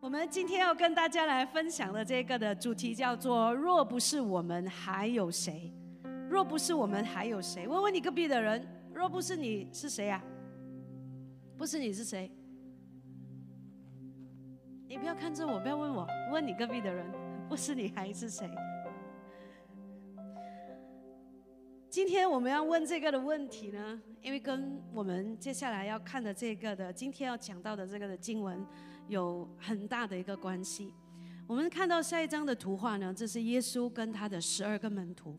我们今天要跟大家来分享的这个的主题叫做“若不是我们，还有谁？若不是我们，还有谁？”问问你隔壁的人：“若不是你，是谁呀？”不是你是谁？你不要看着我，不要问我，问你隔壁的人：“不是你还是谁？”今天我们要问这个的问题呢，因为跟我们接下来要看的这个的今天要讲到的这个的经文。有很大的一个关系。我们看到下一张的图画呢，这是耶稣跟他的十二个门徒。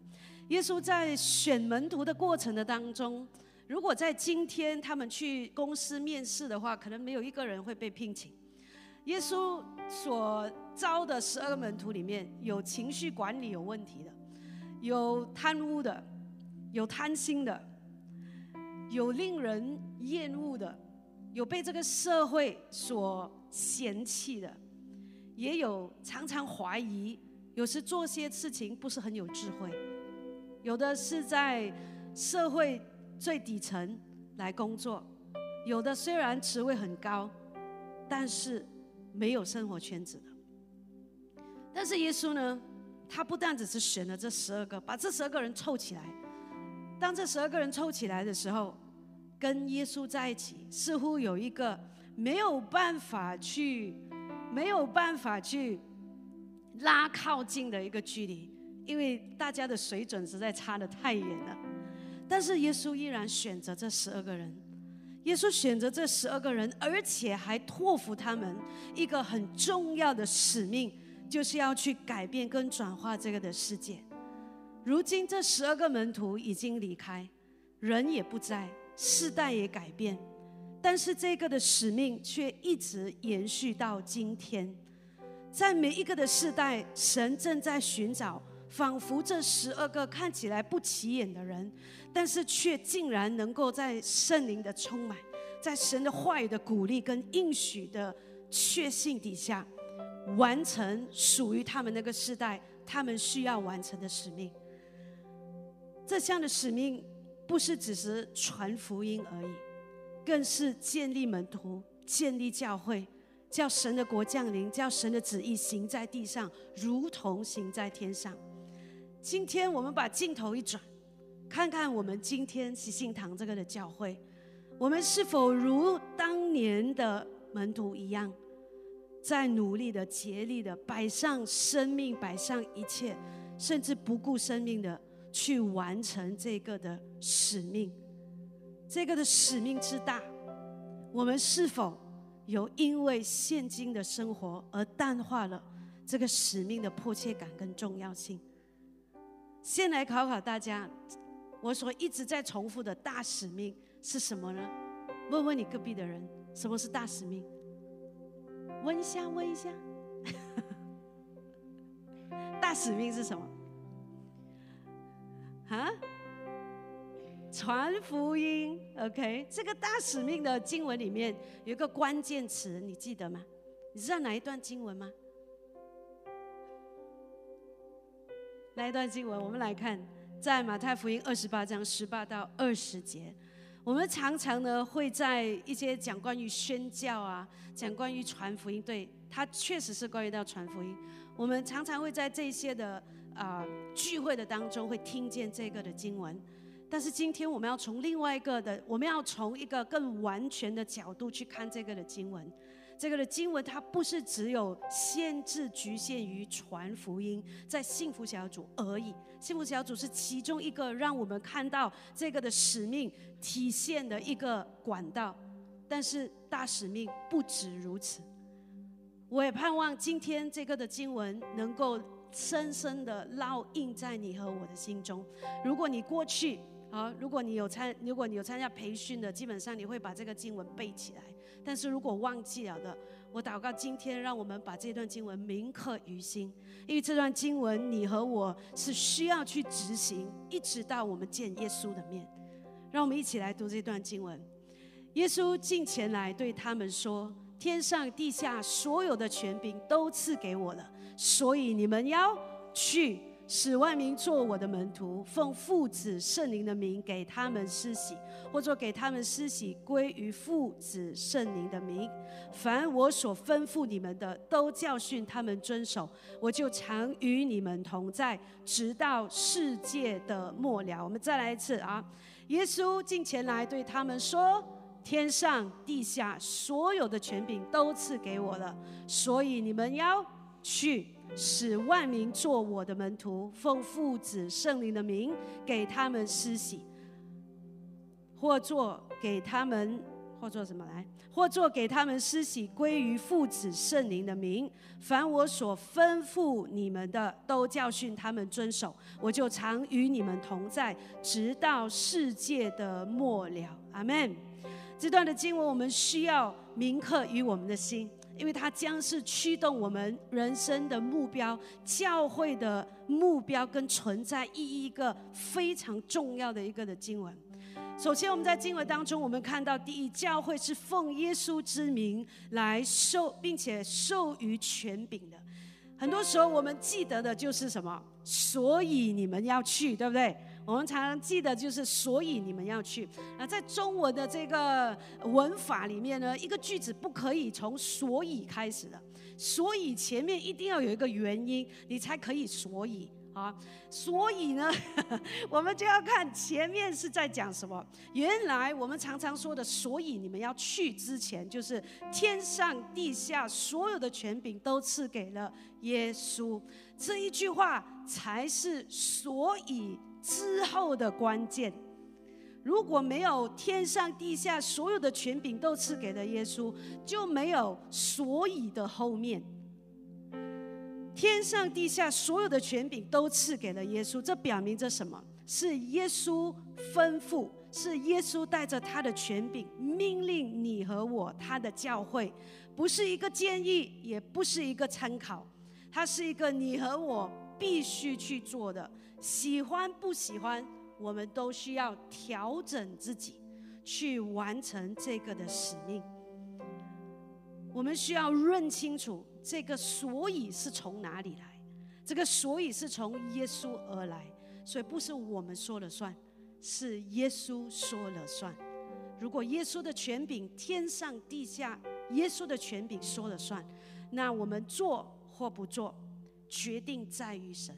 耶稣在选门徒的过程的当中，如果在今天他们去公司面试的话，可能没有一个人会被聘请。耶稣所招的十二个门徒里面有情绪管理有问题的，有贪污的，有贪心的，有令人厌恶的，有被这个社会所。嫌弃的，也有常常怀疑，有时做些事情不是很有智慧，有的是在社会最底层来工作，有的虽然职位很高，但是没有生活圈子的。但是耶稣呢，他不但只是选了这十二个，把这十二个人凑起来，当这十二个人凑起来的时候，跟耶稣在一起，似乎有一个。没有办法去，没有办法去拉靠近的一个距离，因为大家的水准实在差得太远了。但是耶稣依然选择这十二个人，耶稣选择这十二个人，而且还托付他们一个很重要的使命，就是要去改变跟转化这个的世界。如今这十二个门徒已经离开，人也不在，世代也改变。但是这个的使命却一直延续到今天，在每一个的世代，神正在寻找，仿佛这十二个看起来不起眼的人，但是却竟然能够在圣灵的充满，在神的话语的鼓励跟应许的确信底下，完成属于他们那个时代他们需要完成的使命。这项的使命不是只是传福音而已。更是建立门徒，建立教会，叫神的国降临，叫神的旨意行在地上，如同行在天上。今天我们把镜头一转，看看我们今天喜信堂这个的教会，我们是否如当年的门徒一样，在努力的、竭力的摆上生命，摆上一切，甚至不顾生命的去完成这个的使命。这个的使命之大，我们是否有因为现今的生活而淡化了这个使命的迫切感跟重要性？先来考考大家，我所一直在重复的大使命是什么呢？问问你隔壁的人，什么是大使命？问一下，问一下，大使命是什么？啊？传福音，OK，这个大使命的经文里面有一个关键词，你记得吗？你知道哪一段经文吗？哪一段经文？我们来看，在马太福音二十八章十八到二十节。我们常常呢会在一些讲关于宣教啊，讲关于传福音，对，它确实是关于到传福音。我们常常会在这些的啊聚会的当中会听见这个的经文。但是今天我们要从另外一个的，我们要从一个更完全的角度去看这个的经文。这个的经文它不是只有限制局限于传福音在幸福小组而已，幸福小组是其中一个让我们看到这个的使命体现的一个管道。但是大使命不止如此。我也盼望今天这个的经文能够深深的烙印在你和我的心中。如果你过去，啊，如果你有参，如果你有参加培训的，基本上你会把这个经文背起来。但是如果忘记了的，我祷告今天让我们把这段经文铭刻于心，因为这段经文你和我是需要去执行，一直到我们见耶稣的面。让我们一起来读这段经文。耶稣近前来对他们说：“天上地下所有的权柄都赐给我了，所以你们要去。”使万民做我的门徒，奉父子圣灵的名给他们施洗，或者给他们施洗归于父子圣灵的名。凡我所吩咐你们的，都教训他们遵守。我就常与你们同在，直到世界的末了。我们再来一次啊！耶稣进前来对他们说：“天上地下所有的权柄都赐给我了，所以你们要去。”使万民做我的门徒，奉父子圣灵的名给他们施洗，或做给他们，或做什么来？或做给他们施洗归于父子圣灵的名。凡我所吩咐你们的，都教训他们遵守。我就常与你们同在，直到世界的末了。阿门。这段的经文，我们需要铭刻于我们的心。因为它将是驱动我们人生的目标、教会的目标跟存在意义一个非常重要的一个的经文。首先，我们在经文当中，我们看到第一，教会是奉耶稣之名来受，并且授予权柄的。很多时候，我们记得的就是什么？所以你们要去，对不对？我们常常记得，就是所以你们要去。那在中文的这个文法里面呢，一个句子不可以从所以开始的，所以前面一定要有一个原因，你才可以所以啊。所以呢，我们就要看前面是在讲什么。原来我们常常说的，所以你们要去之前，就是天上地下所有的权柄都赐给了耶稣，这一句话才是所以。之后的关键，如果没有天上地下所有的权柄都赐给了耶稣，就没有所以的后面。天上地下所有的权柄都赐给了耶稣，这表明着什么？是耶稣吩咐，是耶稣带着他的权柄命令你和我，他的教会，不是一个建议，也不是一个参考，它是一个你和我必须去做的。喜欢不喜欢，我们都需要调整自己，去完成这个的使命。我们需要认清楚这个所以是从哪里来，这个所以是从耶稣而来，所以不是我们说了算，是耶稣说了算。如果耶稣的权柄天上地下，耶稣的权柄说了算，那我们做或不做，决定在于神。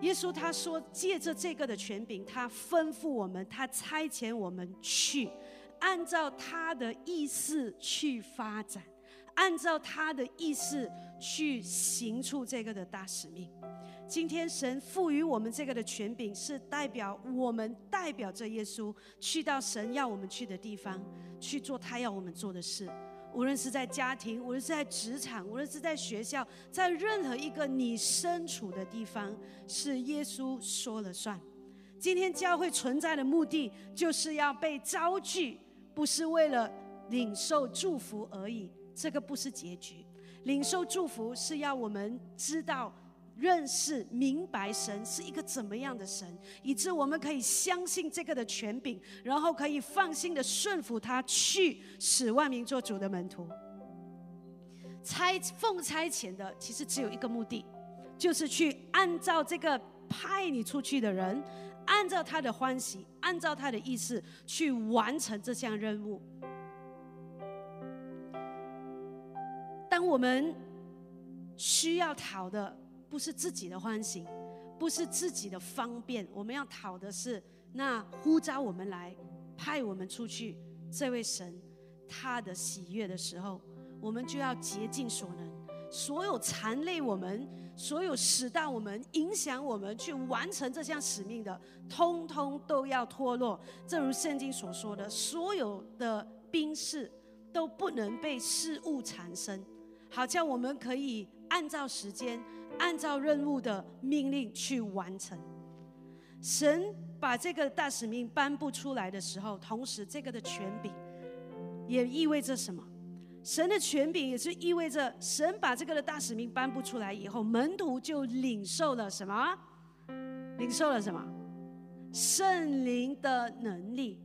耶稣他说：“借着这个的权柄，他吩咐我们，他差遣我们去，按照他的意思去发展，按照他的意思去行出这个的大使命。今天神赋予我们这个的权柄，是代表我们代表着耶稣去到神要我们去的地方，去做他要我们做的事。”无论是在家庭，无论是在职场，无论是在学校，在任何一个你身处的地方，是耶稣说了算。今天教会存在的目的，就是要被招聚，不是为了领受祝福而已。这个不是结局，领受祝福是要我们知道。认识、明白神是一个怎么样的神，以致我们可以相信这个的权柄，然后可以放心的顺服他，去使万民做主的门徒。差奉差遣的其实只有一个目的，就是去按照这个派你出去的人，按照他的欢喜，按照他的意思去完成这项任务。当我们需要讨的。不是自己的欢喜，不是自己的方便，我们要讨的是那呼召我们来、派我们出去这位神他的喜悦的时候，我们就要竭尽所能，所有残累我们、所有使到我们、影响我们去完成这项使命的，通通都要脱落。正如圣经所说的，所有的兵士都不能被事物缠身，好叫我们可以按照时间。按照任务的命令去完成。神把这个大使命颁布出来的时候，同时这个的权柄也意味着什么？神的权柄也是意味着神把这个的大使命颁布出来以后，门徒就领受了什么？领受了什么？圣灵的能力。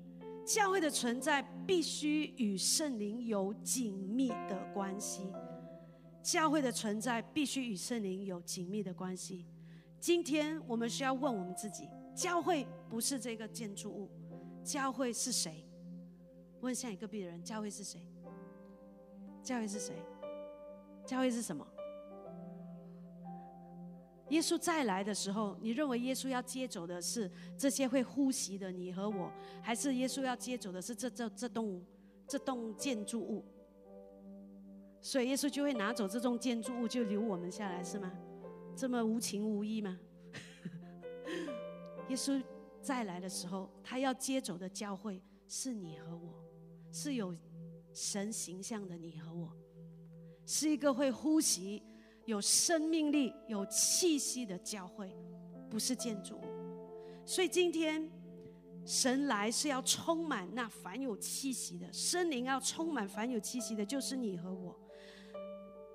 教会的存在必须与圣灵有紧密的关系。教会的存在必须与圣灵有紧密的关系。今天我们需要问我们自己：教会不是这个建筑物，教会是谁？问下一个壁的人：教会是谁？教会是谁？教会是什么？耶稣再来的时候，你认为耶稣要接走的是这些会呼吸的你和我，还是耶稣要接走的是这这这栋这栋建筑物？所以耶稣就会拿走这栋建筑物，就留我们下来，是吗？这么无情无义吗？耶稣再来的时候，他要接走的教会是你和我，是有神形象的你和我，是一个会呼吸。有生命力、有气息的教会，不是建筑物。所以今天神来是要充满那凡有气息的，圣灵要充满凡有气息的，就是你和我。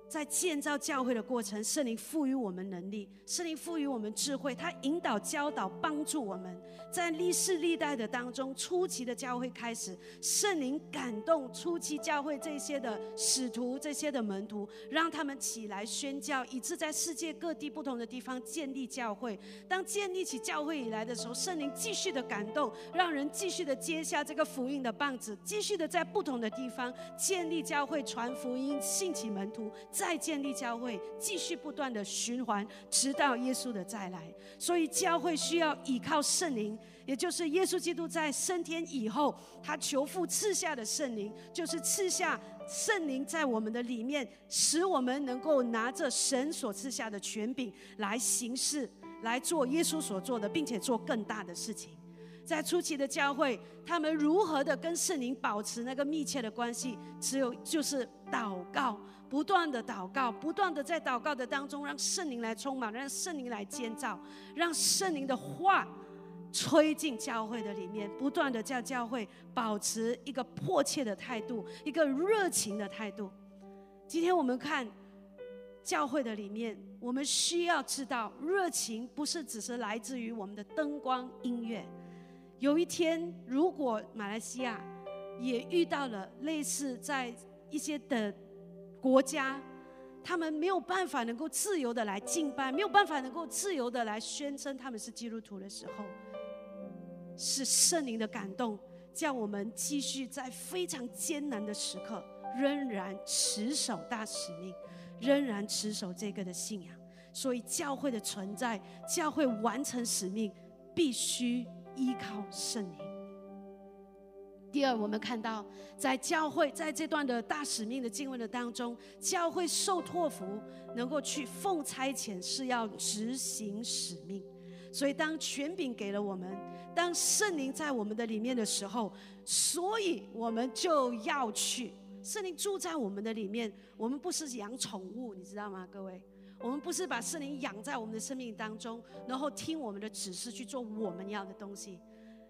在建造教会的过程，圣灵赋予我们能力，圣灵赋予我们智慧，他引导、教导、帮助我们。在历世历代的当中，初期的教会开始，圣灵感动初期教会这些的使徒、这些的门徒，让他们起来宣教，以致在世界各地不同的地方建立教会。当建立起教会以来的时候，圣灵继续的感动，让人继续的接下这个福音的棒子，继续的在不同的地方建立教会、传福音、兴起门徒。再建立教会，继续不断的循环，直到耶稣的再来。所以教会需要依靠圣灵，也就是耶稣基督在升天以后，他求父赐下的圣灵，就是赐下圣灵在我们的里面，使我们能够拿着神所赐下的权柄来行事，来做耶稣所做的，并且做更大的事情。在初期的教会，他们如何的跟圣灵保持那个密切的关系？只有就是祷告。不断的祷告，不断的在祷告的当中，让圣灵来充满，让圣灵来建造，让圣灵的话吹进教会的里面，不断的叫教会保持一个迫切的态度，一个热情的态度。今天我们看教会的里面，我们需要知道，热情不是只是来自于我们的灯光音乐。有一天，如果马来西亚也遇到了类似在一些的。国家，他们没有办法能够自由的来敬拜，没有办法能够自由的来宣称他们是基督徒的时候，是圣灵的感动，叫我们继续在非常艰难的时刻，仍然持守大使命，仍然持守这个的信仰。所以教会的存在，教会完成使命，必须依靠圣灵。第二，我们看到在教会在这段的大使命的经文的当中，教会受托付能够去奉差遣，是要执行使命。所以，当权柄给了我们，当圣灵在我们的里面的时候，所以我们就要去。圣灵住在我们的里面，我们不是养宠物，你知道吗，各位？我们不是把圣灵养在我们的生命当中，然后听我们的指示去做我们要的东西。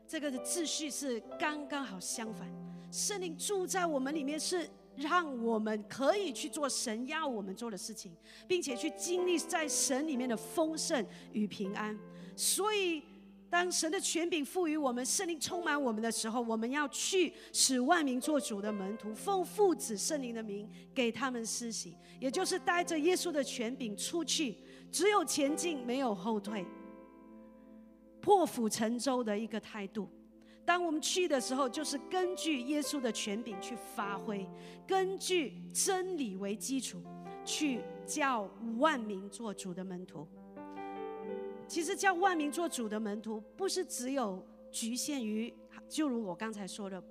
这个的秩序是刚刚好相反，圣灵住在我们里面，是让我们可以去做神要我们做的事情，并且去经历在神里面的丰盛与平安。所以，当神的权柄赋予我们，圣灵充满我们的时候，我们要去使万民做主的门徒，奉父子圣灵的名给他们施行，也就是带着耶稣的权柄出去，只有前进，没有后退。破釜沉舟的一个态度。当我们去的时候，就是根据耶稣的权柄去发挥，根据真理为基础，去叫万民做主的门徒。其实叫万民做主的门徒，不是只有局限于，就如我刚才说的，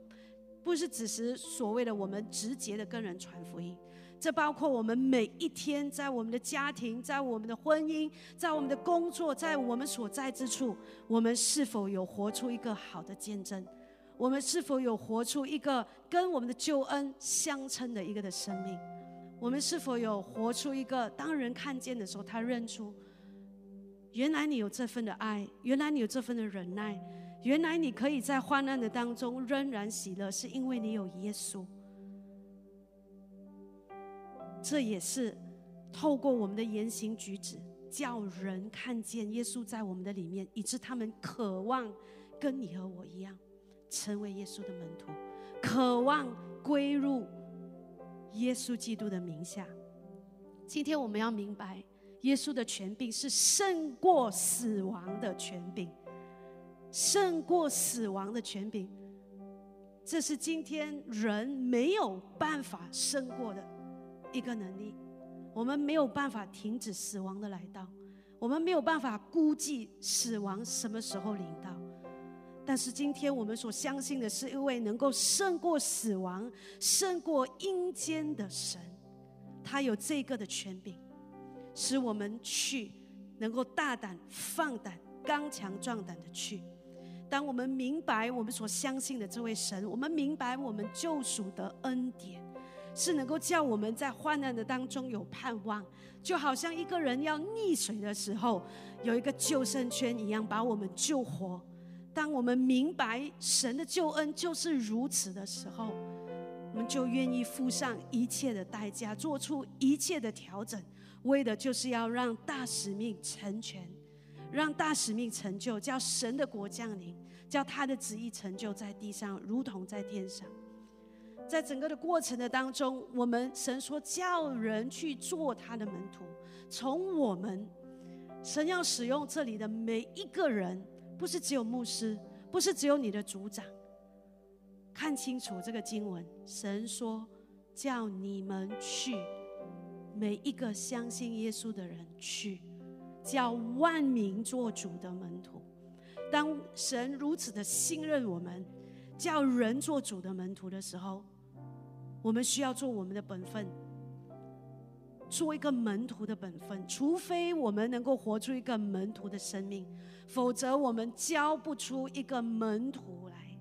不是只是所谓的我们直接的跟人传福音。这包括我们每一天在我们的家庭，在我们的婚姻，在我们的工作，在我们所在之处，我们是否有活出一个好的见证？我们是否有活出一个跟我们的救恩相称的一个的生命？我们是否有活出一个当人看见的时候，他认出，原来你有这份的爱，原来你有这份的忍耐，原来你可以在患难的当中仍然喜乐，是因为你有耶稣。这也是透过我们的言行举止，叫人看见耶稣在我们的里面，以致他们渴望跟你和我一样，成为耶稣的门徒，渴望归入耶稣基督的名下。今天我们要明白，耶稣的权柄是胜过死亡的权柄，胜过死亡的权柄。这是今天人没有办法胜过的一个能力。我们没有办法停止死亡的来到，我们没有办法估计死亡什么时候临到。但是今天我们所相信的是一位能够胜过死亡、胜过阴间的神，他有这个的权柄，使我们去能够大胆、放胆、刚强、壮胆的去。当我们明白我们所相信的这位神，我们明白我们救赎的恩典，是能够叫我们在患难的当中有盼望，就好像一个人要溺水的时候，有一个救生圈一样，把我们救活。当我们明白神的救恩就是如此的时候，我们就愿意付上一切的代价，做出一切的调整，为的就是要让大使命成全，让大使命成就，叫神的国降临，叫他的旨意成就在地上，如同在天上。在整个的过程的当中，我们神说叫人去做他的门徒，从我们神要使用这里的每一个人。不是只有牧师，不是只有你的组长。看清楚这个经文，神说叫你们去，每一个相信耶稣的人去，叫万民做主的门徒。当神如此的信任我们，叫人做主的门徒的时候，我们需要做我们的本分。做一个门徒的本分，除非我们能够活出一个门徒的生命，否则我们教不出一个门徒来。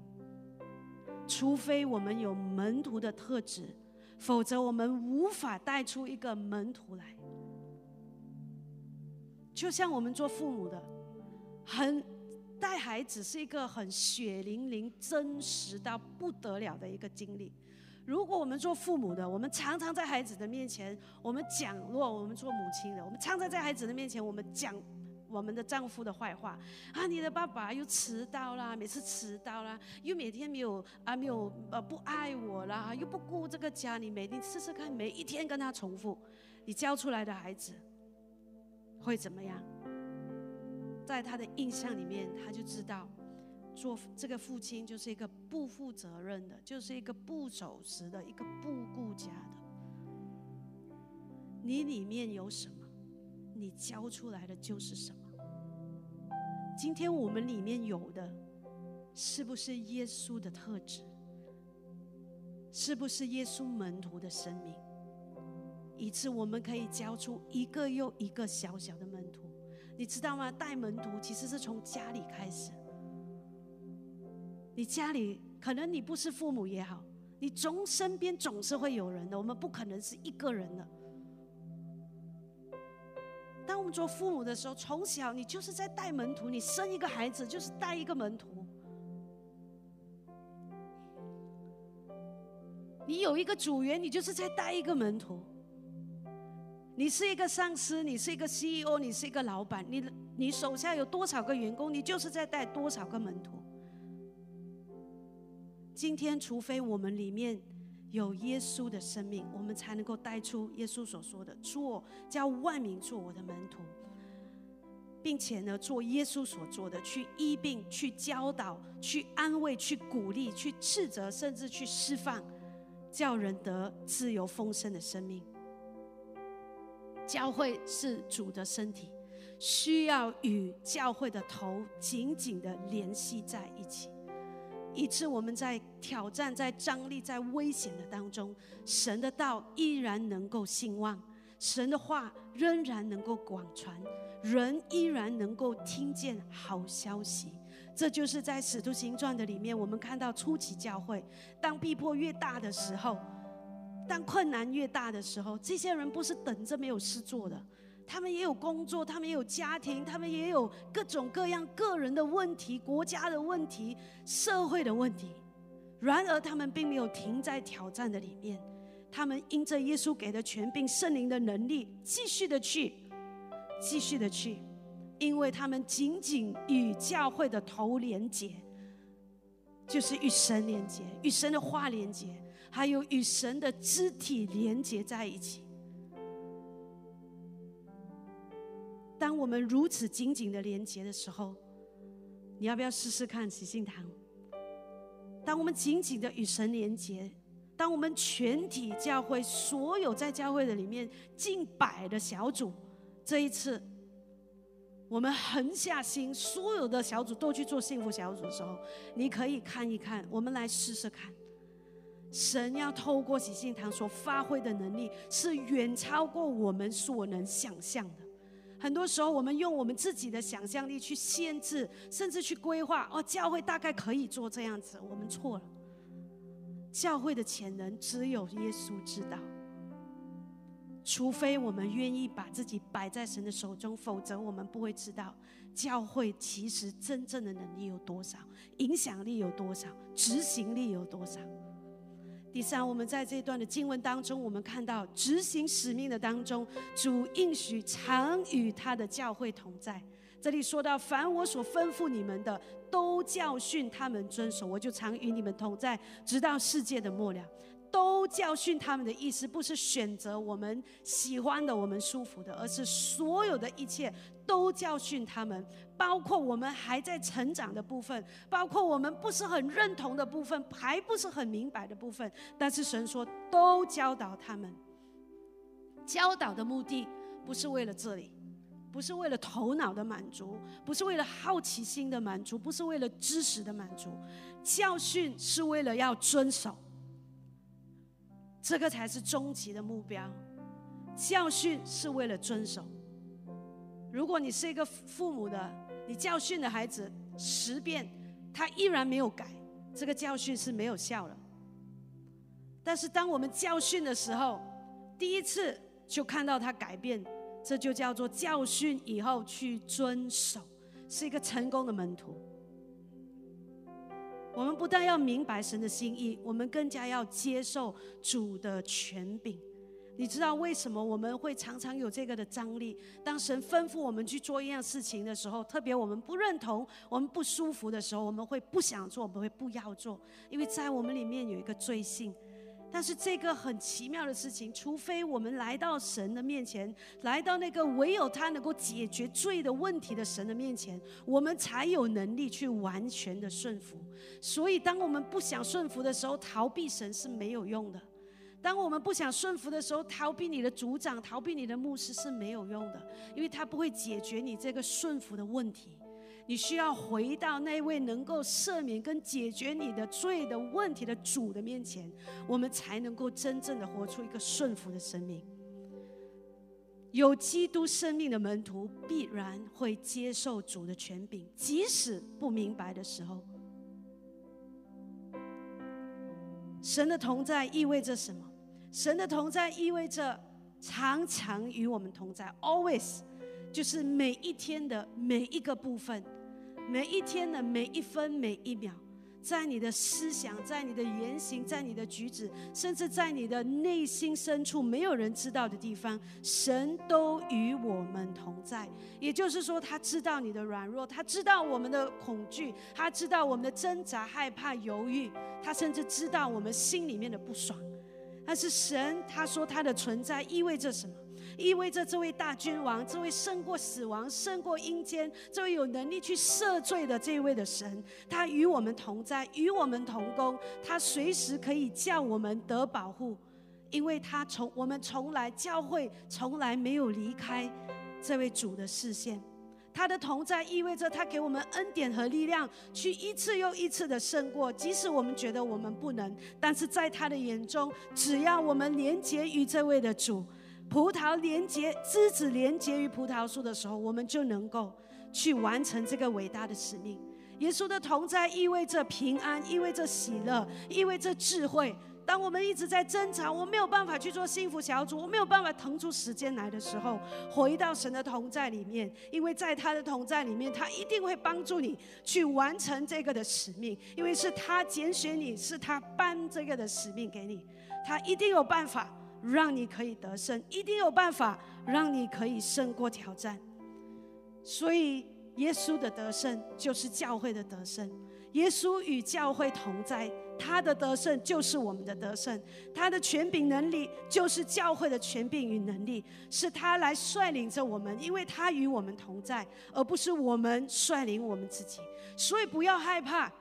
除非我们有门徒的特质，否则我们无法带出一个门徒来。就像我们做父母的，很带孩子是一个很血淋淋、真实到不得了的一个经历。如果我们做父母的，我们常常在孩子的面前，我们讲；如果我们做母亲的，我们常常在孩子的面前，我们讲我们的丈夫的坏话啊！你的爸爸又迟到啦，每次迟到啦，又每天没有啊，没有呃不爱我啦，又不顾这个家。你每天试试看，每一天跟他重复，你教出来的孩子会怎么样？在他的印象里面，他就知道。做这个父亲就是一个不负责任的，就是一个不守时的，一个不顾家的。你里面有什么，你教出来的就是什么。今天我们里面有的，是不是耶稣的特质？是不是耶稣门徒的生命？以致我们可以教出一个又一个小小的门徒。你知道吗？带门徒其实是从家里开始。你家里可能你不是父母也好，你总身边总是会有人的。我们不可能是一个人的。当我们做父母的时候，从小你就是在带门徒。你生一个孩子就是带一个门徒。你有一个组员，你就是在带一个门徒。你是一个上司，你是一个 CEO，你是一个老板，你你手下有多少个员工，你就是在带多少个门徒。今天，除非我们里面有耶稣的生命，我们才能够带出耶稣所说的“做叫万民做我的门徒”，并且呢，做耶稣所做的，去医病、去教导、去安慰、去鼓励、去斥责，甚至去释放，叫人得自由丰盛的生命。教会是主的身体，需要与教会的头紧紧的联系在一起。以致我们在挑战、在张力、在危险的当中，神的道依然能够兴旺，神的话仍然能够广传，人依然能够听见好消息。这就是在使徒行传的里面，我们看到初期教会，当逼迫越大的时候，当困难越大的时候，这些人不是等着没有事做的。他们也有工作，他们也有家庭，他们也有各种各样个人的问题、国家的问题、社会的问题。然而，他们并没有停在挑战的里面，他们因着耶稣给的权柄、圣灵的能力，继续的去，继续的去，因为他们紧紧与教会的头连接，就是与神连接、与神的话连接，还有与神的肢体连接在一起。当我们如此紧紧的连接的时候，你要不要试试看喜信堂？当我们紧紧的与神连接，当我们全体教会所有在教会的里面近百的小组，这一次我们横下心，所有的小组都去做幸福小组的时候，你可以看一看，我们来试试看。神要透过喜信堂所发挥的能力，是远超过我们所能想象的。很多时候，我们用我们自己的想象力去限制，甚至去规划。哦，教会大概可以做这样子，我们错了。教会的潜能只有耶稣知道。除非我们愿意把自己摆在神的手中，否则我们不会知道教会其实真正的能力有多少，影响力有多少，执行力有多少。第三，我们在这段的经文当中，我们看到执行使命的当中，主应许常与他的教会同在。这里说到，凡我所吩咐你们的，都教训他们遵守，我就常与你们同在，直到世界的末了。都教训他们的意思，不是选择我们喜欢的、我们舒服的，而是所有的一切都教训他们，包括我们还在成长的部分，包括我们不是很认同的部分，还不是很明白的部分。但是神说，都教导他们。教导的目的不是为了这里，不是为了头脑的满足，不是为了好奇心的满足，不是为了知识的满足。教训是为了要遵守。这个才是终极的目标。教训是为了遵守。如果你是一个父母的，你教训的孩子十遍，他依然没有改，这个教训是没有效的。但是当我们教训的时候，第一次就看到他改变，这就叫做教训以后去遵守，是一个成功的门徒。我们不但要明白神的心意，我们更加要接受主的权柄。你知道为什么我们会常常有这个的张力？当神吩咐我们去做一样事情的时候，特别我们不认同、我们不舒服的时候，我们会不想做，我们会不要做，因为在我们里面有一个罪性。但是这个很奇妙的事情，除非我们来到神的面前，来到那个唯有他能够解决罪的问题的神的面前，我们才有能力去完全的顺服。所以，当我们不想顺服的时候，逃避神是没有用的；当我们不想顺服的时候，逃避你的组长、逃避你的牧师是没有用的，因为他不会解决你这个顺服的问题。你需要回到那位能够赦免跟解决你的罪的问题的主的面前，我们才能够真正的活出一个顺服的生命。有基督生命的门徒必然会接受主的权柄，即使不明白的时候。神的同在意味着什么？神的同在意味着常常与我们同在，always。就是每一天的每一个部分，每一天的每一分每一秒，在你的思想，在你的言行，在你的举止，甚至在你的内心深处，没有人知道的地方，神都与我们同在。也就是说，他知道你的软弱，他知道我们的恐惧，他知道我们的挣扎、害怕、犹豫，他甚至知道我们心里面的不爽。但是神，他说他的存在意味着什么？意味着这位大君王，这位胜过死亡、胜过阴间、这位有能力去赦罪的这位的神，他与我们同在，与我们同工，他随时可以叫我们得保护，因为他从我们从来教会从来没有离开这位主的视线。他的同在意味着他给我们恩典和力量，去一次又一次的胜过，即使我们觉得我们不能，但是在他的眼中，只要我们连接于这位的主。葡萄连接枝子连接于葡萄树的时候，我们就能够去完成这个伟大的使命。耶稣的同在意味着平安，意味着喜乐，意味着智慧。当我们一直在争吵，我没有办法去做幸福小组，我没有办法腾出时间来的时候，回到神的同在里面，因为在他的同在里面，他一定会帮助你去完成这个的使命，因为是他拣选你，是他颁这个的使命给你，他一定有办法。让你可以得胜，一定有办法让你可以胜过挑战。所以，耶稣的得胜就是教会的得胜。耶稣与教会同在，他的得胜就是我们的得胜，他的权柄能力就是教会的权柄与能力，是他来率领着我们，因为他与我们同在，而不是我们率领我们自己。所以不要害怕，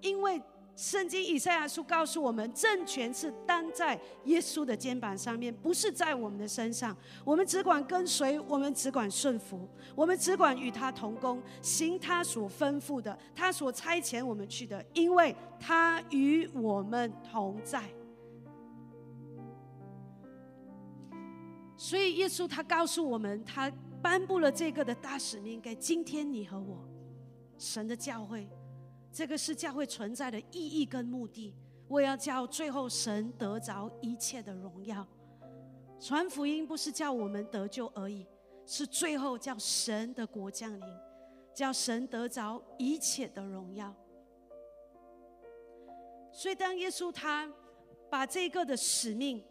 因为。圣经以赛亚书告诉我们，政权是担在耶稣的肩膀上面，不是在我们的身上。我们只管跟随，我们只管顺服，我们只管与他同工，行他所吩咐的，他所差遣我们去的，因为他与我们同在。所以耶稣他告诉我们，他颁布了这个的大使命给今天你和我，神的教会。这个是教会存在的意义跟目的。我要叫最后神得着一切的荣耀。传福音不是叫我们得救而已，是最后叫神的国降临，叫神得着一切的荣耀。所以，当耶稣他把这个的使命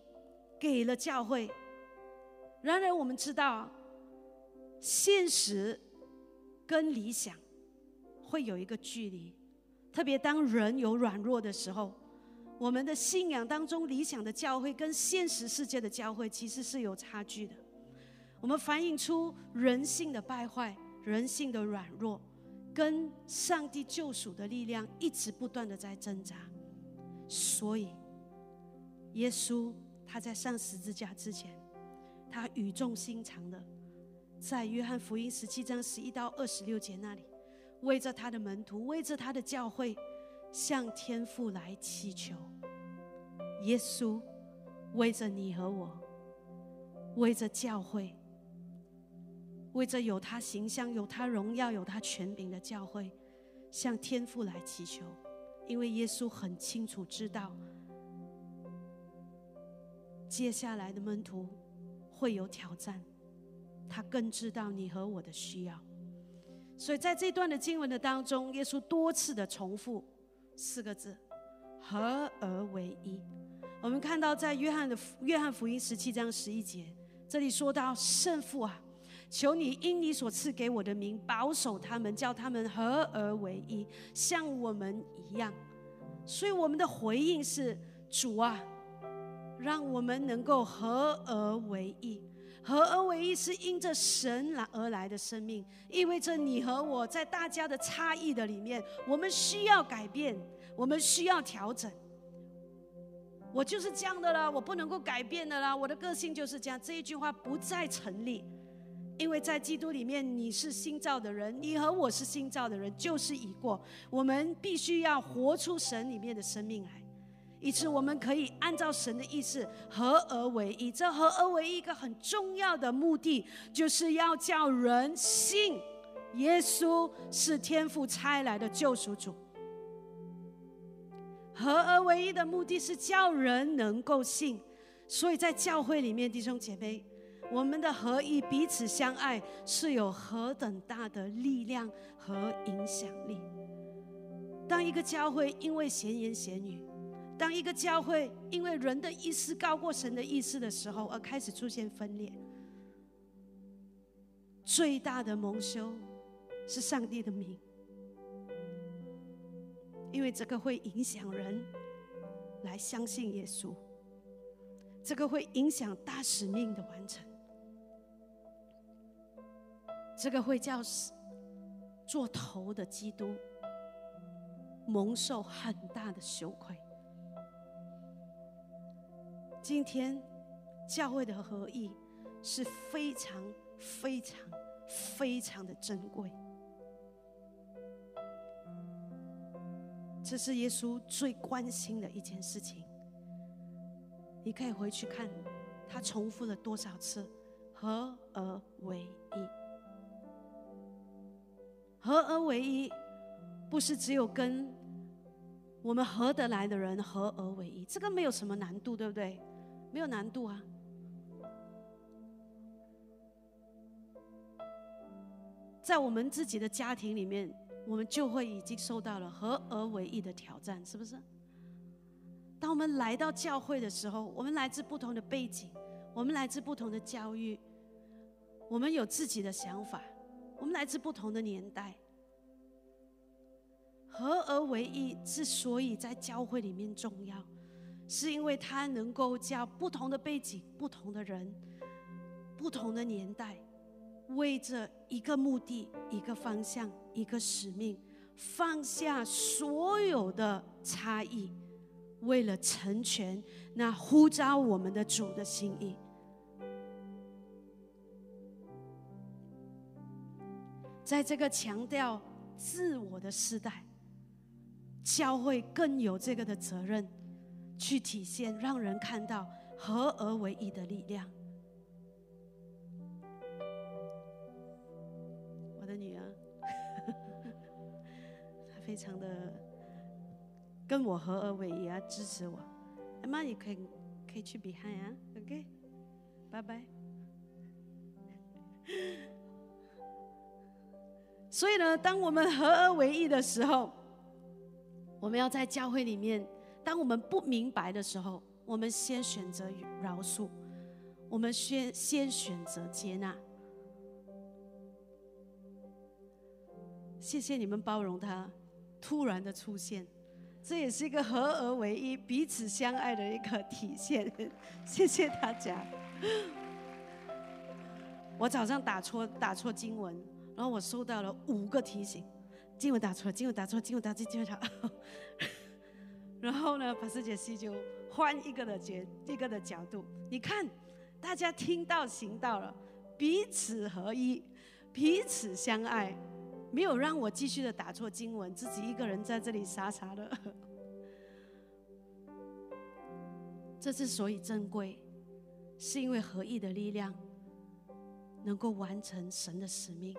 给了教会，然而我们知道，现实跟理想会有一个距离。特别当人有软弱的时候，我们的信仰当中理想的教会跟现实世界的教会其实是有差距的。我们反映出人性的败坏、人性的软弱，跟上帝救赎的力量一直不断的在挣扎。所以，耶稣他在上十字架之前，他语重心长的在约翰福音十七章十一到二十六节那里。为着他的门徒，为着他的教会，向天父来祈求。耶稣，为着你和我，为着教会，为着有他形象、有他荣耀、有他权柄的教会，向天父来祈求。因为耶稣很清楚知道，接下来的门徒会有挑战，他更知道你和我的需要。所以在这段的经文的当中，耶稣多次的重复四个字：“合而为一。”我们看到在约翰的约翰福音十七章十一节，这里说到：“圣父啊，求你因你所赐给我的名，保守他们，叫他们合而为一，像我们一样。”所以我们的回应是：“主啊，让我们能够合而为一。”合而为一是因着神来而来的生命，意味着你和我在大家的差异的里面，我们需要改变，我们需要调整。我就是这样的啦，我不能够改变的啦，我的个性就是这样。这一句话不再成立，因为在基督里面你是新造的人，你和我是新造的人，就是已过。我们必须要活出神里面的生命来。以致我们可以按照神的意思合而为一。这合而为一一个很重要的目的，就是要叫人信耶稣是天父差来的救赎主。合而为一的目的是叫人能够信。所以在教会里面，弟兄姐妹，我们的合一、彼此相爱，是有何等大的力量和影响力。当一个教会因为闲言闲语，当一个教会因为人的意思高过神的意思的时候，而开始出现分裂，最大的蒙羞是上帝的名，因为这个会影响人来相信耶稣，这个会影响大使命的完成，这个会叫做头的基督蒙受很大的羞愧。今天教会的合一是非常非常非常的珍贵，这是耶稣最关心的一件事情。你可以回去看，他重复了多少次“合而为一”。合而为一，不是只有跟我们合得来的人合而为一，这个没有什么难度，对不对？没有难度啊，在我们自己的家庭里面，我们就会已经受到了合而为一的挑战，是不是？当我们来到教会的时候，我们来自不同的背景，我们来自不同的教育，我们有自己的想法，我们来自不同的年代。合而为一之所以在教会里面重要，是因为他能够叫不同的背景、不同的人、不同的年代，为着一个目的、一个方向、一个使命，放下所有的差异，为了成全那呼召我们的主的心意。在这个强调自我的时代，教会更有这个的责任，去体现让人看到合而为一的力量。我的女儿，她非常的跟我合而为一啊，支持我。妈，你可以可以去比汉啊，OK，拜拜。所以呢，当我们合而为一的时候，我们要在教会里面；当我们不明白的时候，我们先选择饶恕，我们先先选择接纳。谢谢你们包容他突然的出现，这也是一个合而为一、彼此相爱的一个体现。谢谢大家。我早上打错打错经文。然后我收到了五个提醒，经文打错，经文打错，经文打错，经文打错。然后呢，法师解析就换一个的角，一个的角度。你看，大家听到行到了，彼此合一，彼此相爱，没有让我继续的打错经文，自己一个人在这里傻傻的。这之所以珍贵，是因为合一的力量能够完成神的使命。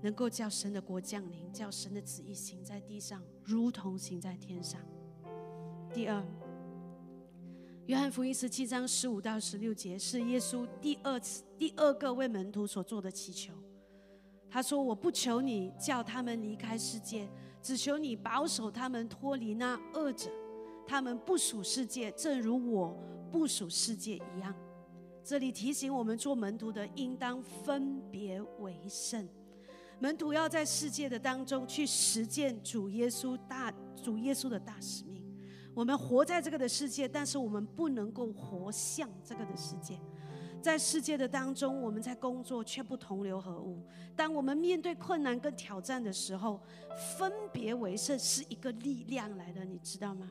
能够叫神的国降临，叫神的旨意行在地上，如同行在天上。第二，约翰福音十七章十五到十六节是耶稣第二次、第二个为门徒所做的祈求。他说：“我不求你叫他们离开世界，只求你保守他们脱离那恶者。他们不属世界，正如我不属世界一样。”这里提醒我们做门徒的，应当分别为圣。门徒要在世界的当中去实践主耶稣大主耶稣的大使命。我们活在这个的世界，但是我们不能够活像这个的世界。在世界的当中，我们在工作却不同流合污。当我们面对困难跟挑战的时候，分别为圣是一个力量来的，你知道吗？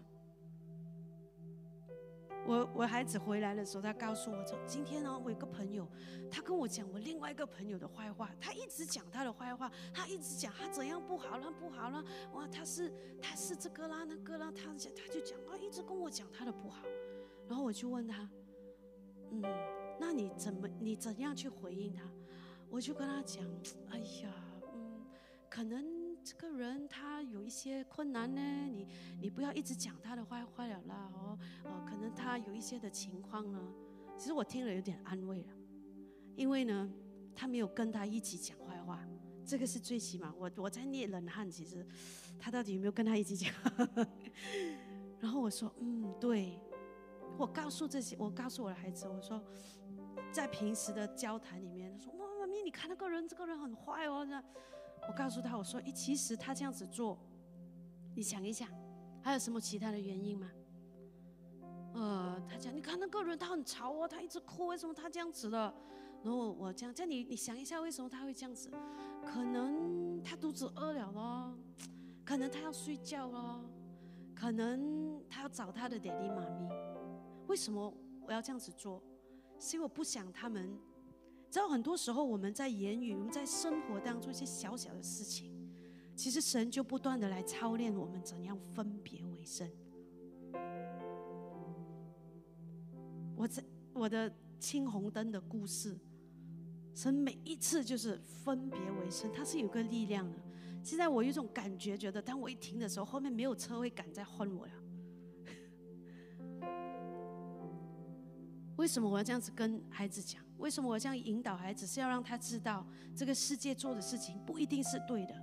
我我孩子回来的时候，他告诉我说：“今天呢，我有个朋友，他跟我讲我另外一个朋友的坏话。他一直讲他的坏话，他一直讲他怎样不好了，不好了。哇，他是他是这个啦，那个啦，他讲他就讲啊，一直跟我讲他的不好。然后我就问他，嗯，那你怎么你怎样去回应他？我就跟他讲，哎呀，嗯，可能。”这个人他有一些困难呢，你你不要一直讲他的坏话了啦哦，哦，可能他有一些的情况呢，其实我听了有点安慰了，因为呢，他没有跟他一起讲坏话，这个是最起码，我我在捏冷汗，其实他到底有没有跟他一起讲？然后我说，嗯，对，我告诉这些，我告诉我的孩子，我说，在平时的交谈里面，他说，妈妈咪，你看那个人，这个人很坏哦，这。我告诉他，我说：“诶，其实他这样子做，你想一想，还有什么其他的原因吗？”呃，他讲：“你看那个人，他很吵哦，他一直哭，为什么他这样子了？”然后我讲：“叫你你想一下，为什么他会这样子？可能他肚子饿了咯，可能他要睡觉咯，可能他要找他的爹地妈咪。为什么我要这样子做？是因为我不想他们。”知道很多时候我们在言语、我们在生活当中一些小小的事情，其实神就不断的来操练我们怎样分别为圣。我在我的青红灯的故事，神每一次就是分别为圣，它是有个力量的。现在我有一种感觉，觉得当我一停的时候，后面没有车会赶再换我了。为什么我要这样子跟孩子讲？为什么我这样引导孩子？是要让他知道，这个世界做的事情不一定是对的，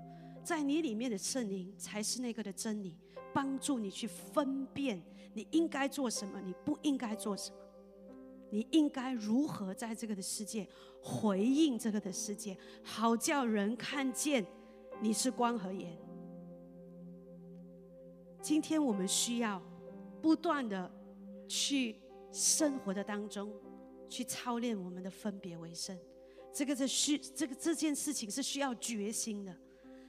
在你里面的圣灵才是那个的真理，帮助你去分辨你应该做什么，你不应该做什么，你应该如何在这个的世界回应这个的世界，好叫人看见你是光和盐。今天我们需要不断的去生活的当中，去操练我们的分别为圣。这个是需这个这件事情是需要决心的，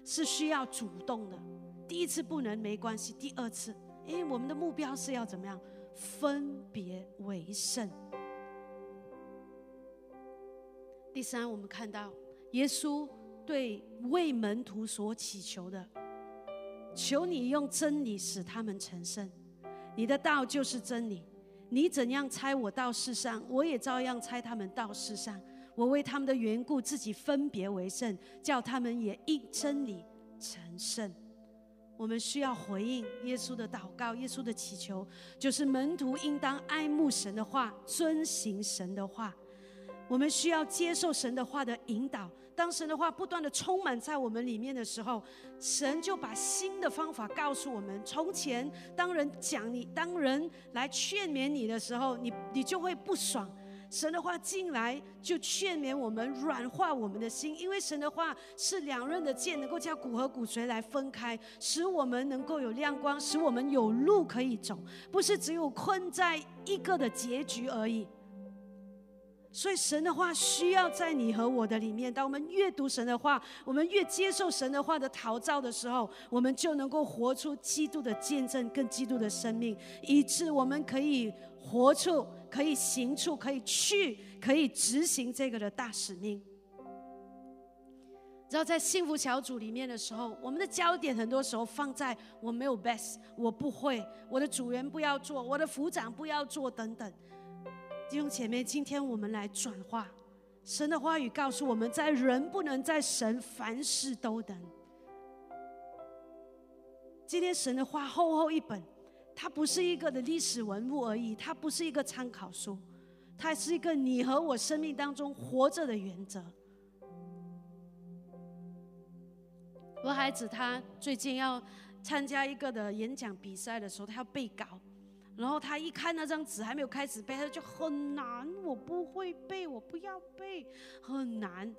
是需要主动的。第一次不能没关系，第二次，因为我们的目标是要怎么样分别为圣。第三，我们看到耶稣对为门徒所祈求的。求你用真理使他们成圣，你的道就是真理。你怎样猜我到世上，我也照样猜他们到世上。我为他们的缘故，自己分别为圣，叫他们也因真理成圣。我们需要回应耶稣的祷告，耶稣的祈求，就是门徒应当爱慕神的话，遵行神的话。我们需要接受神的话的引导。当神的话不断的充满在我们里面的时候，神就把新的方法告诉我们。从前，当人讲你，当人来劝勉你的时候，你你就会不爽。神的话进来就劝勉我们，软化我们的心，因为神的话是两刃的剑，能够将骨和骨髓来分开，使我们能够有亮光，使我们有路可以走，不是只有困在一个的结局而已。所以神的话需要在你和我的里面。当我们阅读神的话，我们越接受神的话的陶造的时候，我们就能够活出基督的见证，跟基督的生命，以致我们可以活出、可以行出、可以去、可以执行这个的大使命。然后在幸福小组里面的时候，我们的焦点很多时候放在我没有 best，我不会，我的组员不要做，我的副长不要做等等。弟兄姐妹，今天我们来转化神的话语，告诉我们在人不能在神凡事都能。今天神的话厚厚一本，它不是一个的历史文物而已，它不是一个参考书，它是一个你和我生命当中活着的原则。我孩子他最近要参加一个的演讲比赛的时候，他要背稿。然后他一看那张纸还没有开始背，他就很难，我不会背，我不要背，很难。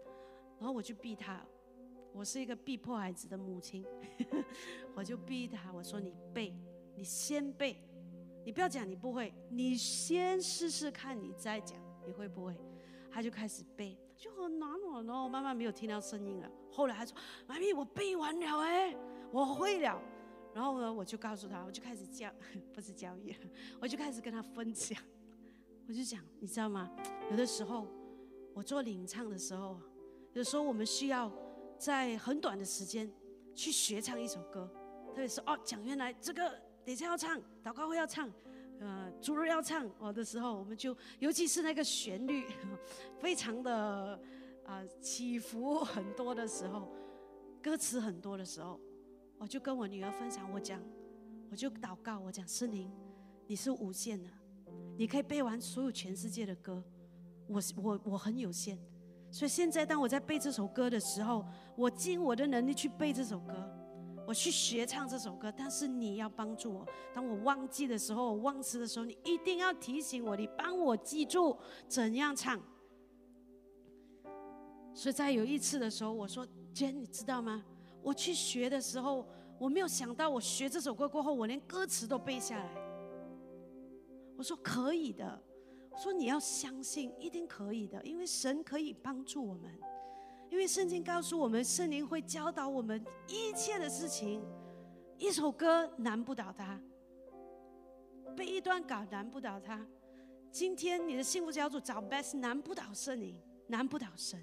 然后我就逼他，我是一个逼迫孩子的母亲，我就逼他，我说你背，你先背，你不要讲你不会，你先试试看，你再讲你会不会。他就开始背，就很难哦。然后妈妈没有听到声音了。后来他说：“妈咪，我背完了哎，我会了。”然后呢，我就告诉他，我就开始教，不是教育，我就开始跟他分享。我就讲，你知道吗？有的时候我做领唱的时候，有时候我们需要在很短的时间去学唱一首歌。特别是哦，讲原来这个等下要唱，祷告会要唱，呃，主日要唱哦的时候，我们就尤其是那个旋律 非常的啊起伏很多的时候，歌词很多的时候。我就跟我女儿分享，我讲，我就祷告，我讲圣灵，你是无限的，你可以背完所有全世界的歌，我我我很有限，所以现在当我在背这首歌的时候，我尽我的能力去背这首歌，我去学唱这首歌，但是你要帮助我，当我忘记的时候，我忘词的时候，你一定要提醒我，你帮我记住怎样唱。所以在有一次的时候，我说娟，你知道吗？我去学的时候，我没有想到，我学这首歌过后，我连歌词都背下来。我说可以的，我说你要相信，一定可以的，因为神可以帮助我们，因为圣经告诉我们，圣灵会教导我们一切的事情。一首歌难不倒他，背一段稿难不倒他。今天你的幸福小组找 best 难不倒圣灵，难不倒神。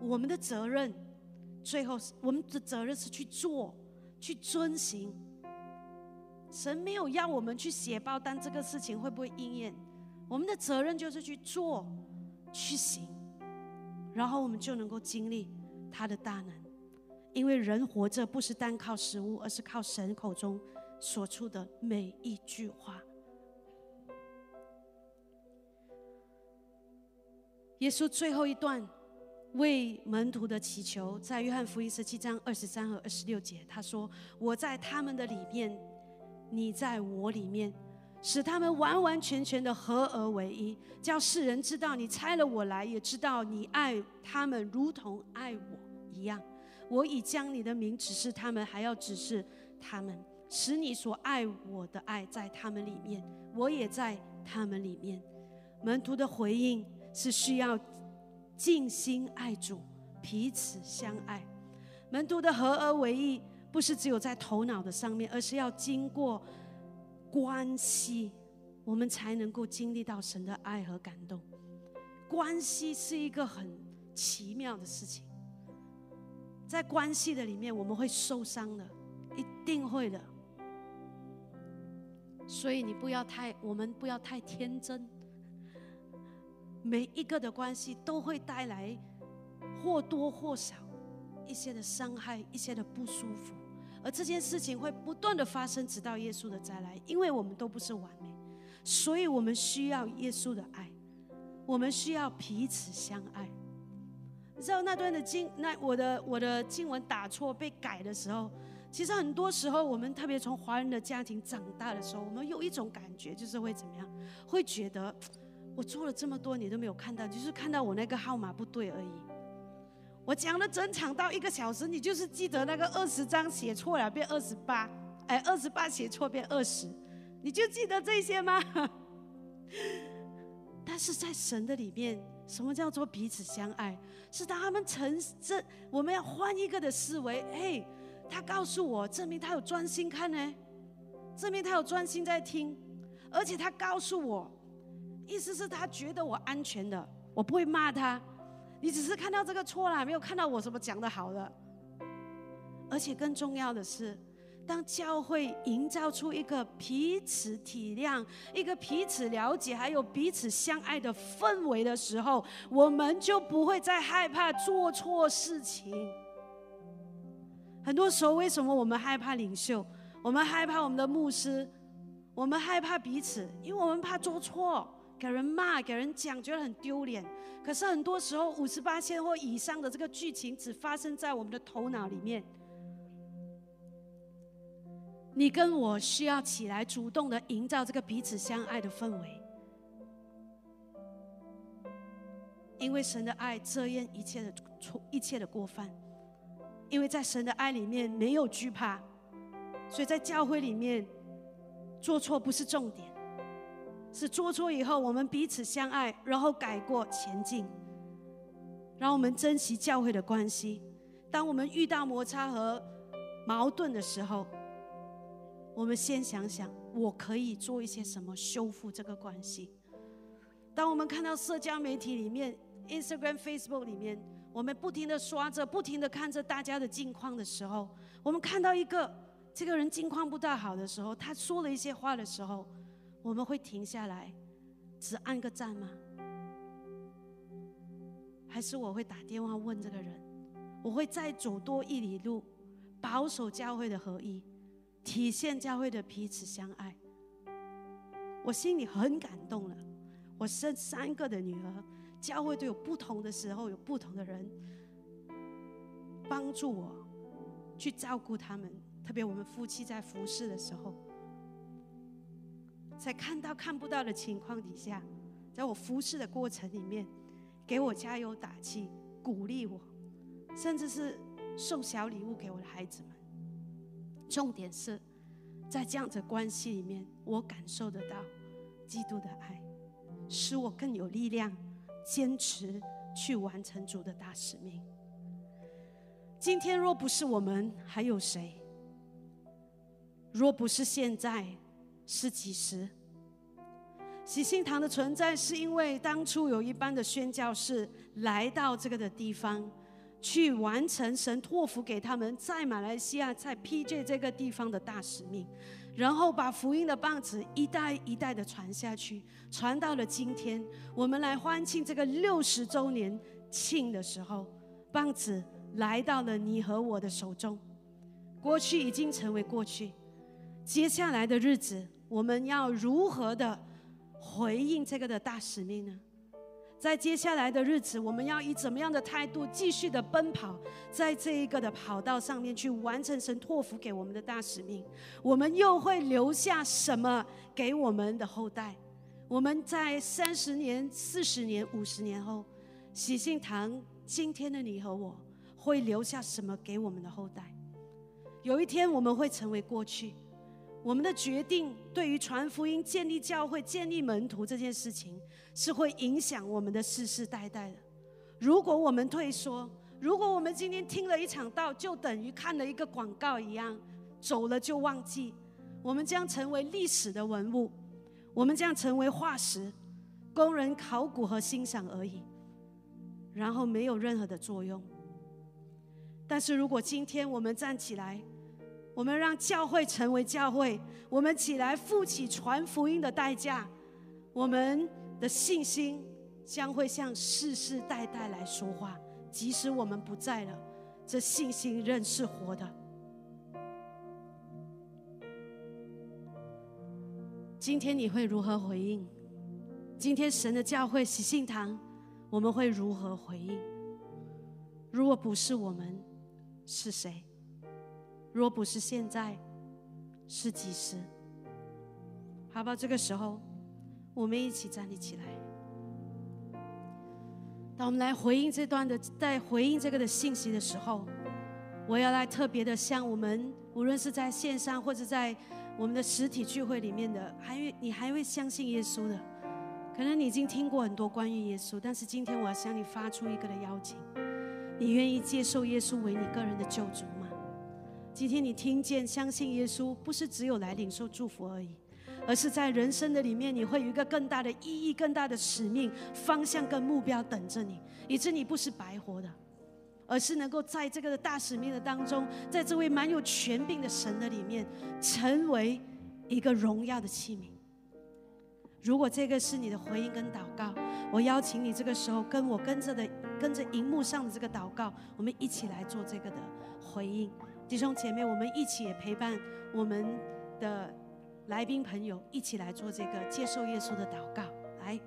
我们的责任。最后，我们的责任是去做，去遵行。神没有要我们去写报单，这个事情会不会应验？我们的责任就是去做，去行，然后我们就能够经历他的大能。因为人活着不是单靠食物，而是靠神口中所出的每一句话。耶稣最后一段。为门徒的祈求，在约翰福音十七章二十三和二十六节，他说：“我在他们的里面，你在我里面，使他们完完全全的合而为一，叫世人知道你拆了我来，也知道你爱他们如同爱我一样。我已将你的名指示他们，还要指示他们，使你所爱我的爱在他们里面，我也在他们里面。门徒的回应是需要尽心爱主，彼此相爱。门徒的合而为一，不是只有在头脑的上面，而是要经过关系，我们才能够经历到神的爱和感动。关系是一个很奇妙的事情，在关系的里面，我们会受伤的，一定会的。所以你不要太，我们不要太天真。每一个的关系都会带来或多或少一些的伤害，一些的不舒服，而这件事情会不断的发生，直到耶稣的再来。因为我们都不是完美，所以我们需要耶稣的爱。我们需要彼此相爱。你知道那段的经，那我的我的经文打错被改的时候，其实很多时候我们特别从华人的家庭长大的时候，我们有一种感觉，就是会怎么样？会觉得我做了这么多，你都没有看到，就是看到我那个号码不对而已。我讲了整场到一个小时，你就是记得那个二十张写错了变二十八，哎，二十八写错变二十，你就记得这些吗？但是在神的里面，什么叫做彼此相爱？是当他们承认我们要换一个的思维。哎，他告诉我，证明他有专心看呢，证明他有专心在听，而且他告诉我，意思是他觉得我安全的，我不会骂他。你只是看到这个错了，没有看到我什么讲的好的。而且更重要的是。当教会营造出一个彼此体谅、一个彼此了解，还有彼此相爱的氛围的时候，我们就不会再害怕做错事情。很多时候，为什么我们害怕领袖？我们害怕我们的牧师，我们害怕彼此，因为我们怕做错，给人骂、给人讲，觉得很丢脸。可是很多时候，五十八线或以上的这个剧情，只发生在我们的头脑里面。你跟我需要起来，主动的营造这个彼此相爱的氛围，因为神的爱遮掩一切的错，一切的过犯。因为在神的爱里面没有惧怕，所以在教会里面做错不是重点，是做错以后我们彼此相爱，然后改过前进，让我们珍惜教会的关系。当我们遇到摩擦和矛盾的时候，我们先想想，我可以做一些什么修复这个关系。当我们看到社交媒体里面，Instagram、Facebook 里面，我们不停的刷着，不停的看着大家的近况的时候，我们看到一个这个人近况不大好的时候，他说了一些话的时候，我们会停下来，只按个赞吗？还是我会打电话问这个人？我会再走多一里路，保守教会的合一。体现教会的彼此相爱，我心里很感动了。我生三个的女儿，教会都有不同的时候，有不同的人帮助我去照顾他们。特别我们夫妻在服侍的时候，在看到看不到的情况底下，在我服侍的过程里面，给我加油打气，鼓励我，甚至是送小礼物给我的孩子们。重点是在这样的关系里面，我感受得到基督的爱，使我更有力量坚持去完成主的大使命。今天若不是我们，还有谁？若不是现在，是几时？喜信堂的存在，是因为当初有一班的宣教士来到这个的地方。去完成神托付给他们在马来西亚在 PJ 这个地方的大使命，然后把福音的棒子一代一代的传下去，传到了今天，我们来欢庆这个六十周年庆的时候，棒子来到了你和我的手中。过去已经成为过去，接下来的日子，我们要如何的回应这个的大使命呢？在接下来的日子，我们要以怎么样的态度继续的奔跑，在这一个的跑道上面去完成神托付给我们的大使命？我们又会留下什么给我们的后代？我们在三十年、四十年、五十年后，喜信堂今天的你和我，会留下什么给我们的后代。有一天我们会成为过去，我们的决定对于传福音、建立教会、建立门徒这件事情，是会影响我们的世世代代的。如果我们退缩，如果我们今天听了一场道，就等于看了一个广告一样，走了就忘记，我们将成为历史的文物，我们将成为化石，供人考古和欣赏而已，然后没有任何的作用。但是如果今天我们站起来，我们让教会成为教会，我们起来负起传福音的代价，我们的信心将会向世世代代来说话。即使我们不在了，这信心仍是活的。今天你会如何回应？今天神的教会喜信堂，我们会如何回应？如果不是我们，是谁？若不是现在，是几时？好吧，这个时候，我们一起站立起来。当我们来回应这段的，在回应这个的信息的时候，我要来特别的向我们，无论是在线上或者在我们的实体聚会里面的，还会你还会相信耶稣的？可能你已经听过很多关于耶稣，但是今天我要向你发出一个的邀请：你愿意接受耶稣为你个人的救主？今天你听见相信耶稣，不是只有来领受祝福而已，而是在人生的里面，你会有一个更大的意义、更大的使命、方向跟目标等着你，以致你不是白活的，而是能够在这个大使命的当中，在这位蛮有权柄的神的里面，成为一个荣耀的器皿。如果这个是你的回应跟祷告，我邀请你这个时候跟我跟着的跟着荧幕上的这个祷告，我们一起来做这个的回应。弟兄姐妹，我们一起也陪伴我们的来宾朋友，一起来做这个接受耶稣的祷告。来，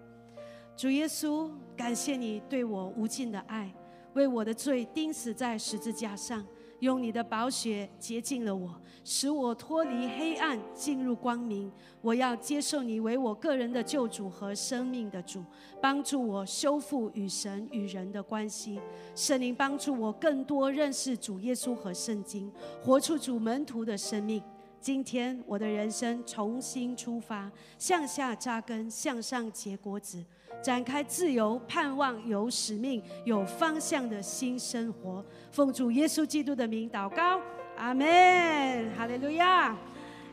主耶稣，感谢你对我无尽的爱，为我的罪钉死在十字架上。用你的宝血洁净了我，使我脱离黑暗，进入光明。我要接受你为我个人的救主和生命的主，帮助我修复与神与人的关系。圣灵帮助我更多认识主耶稣和圣经，活出主门徒的生命。今天我的人生重新出发，向下扎根，向上结果子。展开自由、盼望、有使命、有方向的新生活。奉主耶稣基督的名祷告，阿门，哈利路亚！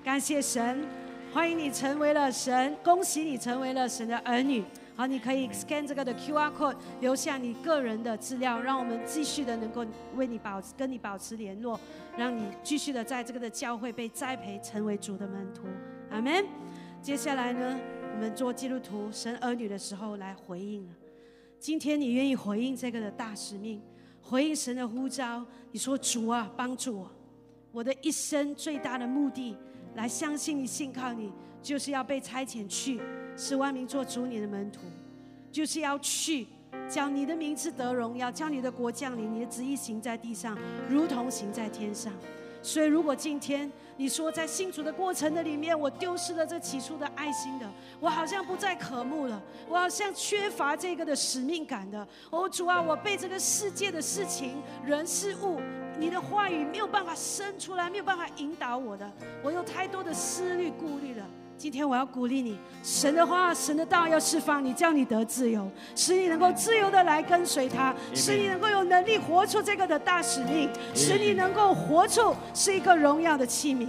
感谢神，欢迎你成为了神，恭喜你成为了神的儿女。好，你可以 scan 这个的 QR code，留下你个人的资料，让我们继续的能够为你保跟你保持联络，让你继续的在这个的教会被栽培，成为主的门徒。阿门。接下来呢？我们做基督徒、神儿女的时候来回应了。今天你愿意回应这个的大使命，回应神的呼召？你说主啊，帮助我！我的一生最大的目的，来相信你、信靠你，就是要被差遣去，使万民做主你的门徒，就是要去，叫你的名字得荣耀，叫你的国降临，你的旨意行在地上，如同行在天上。所以，如果今天你说在信主的过程的里面，我丢失了这起初的爱心的，我好像不再渴慕了，我好像缺乏这个的使命感的。哦，主啊，我被这个世界的事情、人、事物，你的话语没有办法生出来，没有办法引导我的，我有太多的思虑、顾虑了。今天我要鼓励你，神的话、神的道要释放你，叫你得自由，使你能够自由的来跟随他，使你能够有能力活出这个的大使命，使你能够活出是一个荣耀的器皿，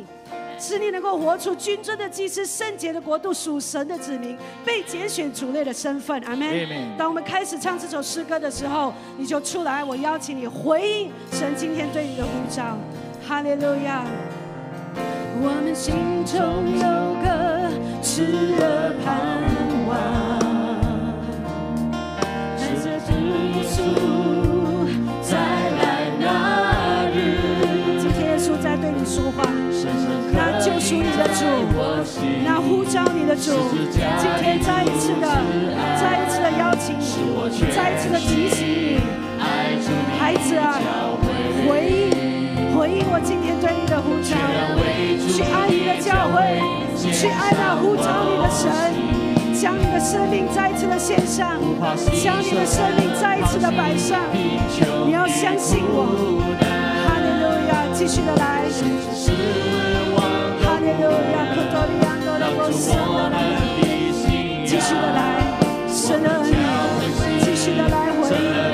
使你能够活出君尊的祭司、圣洁的国度、属神的子民、被拣选主类的身份。阿门。当我们开始唱这首诗歌的时候，你就出来，我邀请你回应神今天对你的呼召。哈利路亚。我们心中有个炽热盼望，在这耶稣再来那日。今天耶稣在对你说话，那救赎你的主，那呼召你的主，今天再一次的、再一次的邀请你，再一次的提醒你，孩子啊，去爱那呼召你的神，将你的生命再次的献上，将你的生命再一次的摆上。你要相信我，哈利路亚，继续的来，哈利路亚，亚，继续的来，神的恩，继续的来回应。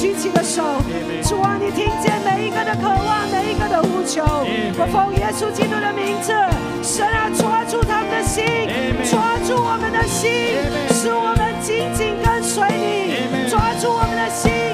举起的手，主啊，你听见每一个的渴望，每一个的呼求。我奉耶稣基督的名字，神啊，抓住他们的心，抓住我们的心，使我们紧紧跟随你，抓住我们的心。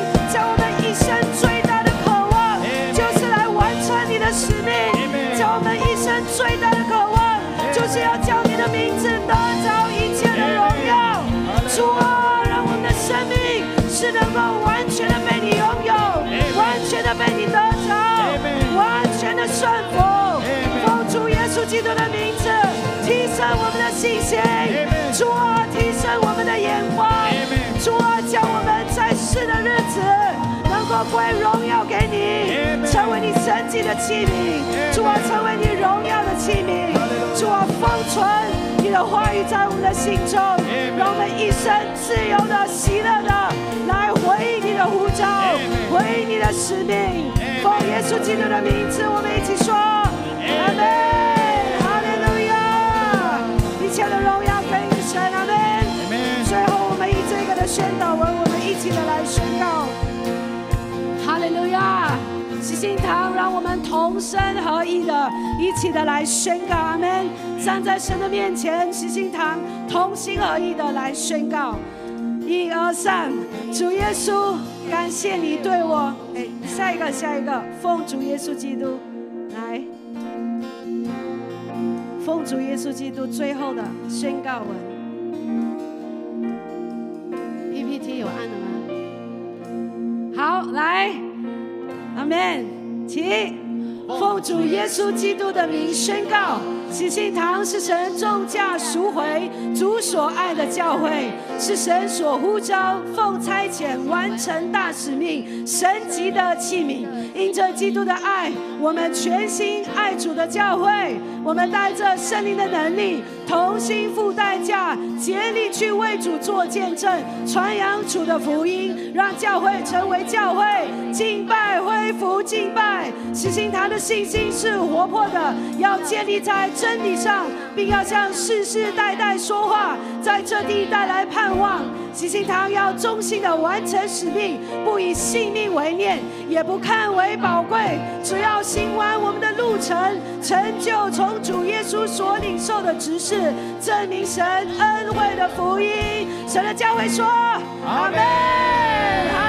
归荣耀给你，成为你神迹的器皿。主啊，成为你荣耀的器皿。主啊，封存你的话语在我们的心中，让我们一生自由的、喜乐的来回应你的呼召，回应你的使命。奉耶稣基督的名字，我们一起说：阿门，哈利路亚！一切的荣耀归于神，阿门。最后，我们以这个的宣导文，喜心堂，让我们同声合意的，一起的来宣告，阿门。站在神的面前，喜心堂同心合意的来宣告：一二三，主耶稣，感谢你对我。哎，下一个，下一个，奉主耶稣基督来，奉主耶稣基督最后的宣告文。PPT 有按了吗？好，来，阿门，起，奉主耶稣基督的名宣告。喜信堂是神重价赎回、主所爱的教会，是神所呼召、奉差遣完成大使命、神级的器皿。因着基督的爱，我们全心爱主的教会，我们带着圣灵的能力，同心付代价，竭力去为主做见证，传扬主的福音，让教会成为教会，敬拜恢复敬拜。喜信堂的信心是活泼的，要建立在。真理上，并要向世世代代说话，在这地带来盼望。齐心堂要忠心的完成使命，不以性命为念，也不看为宝贵，只要行完我们的路程，成就从主耶稣所领受的指示，证明神恩惠的福音。神的教会说：阿门。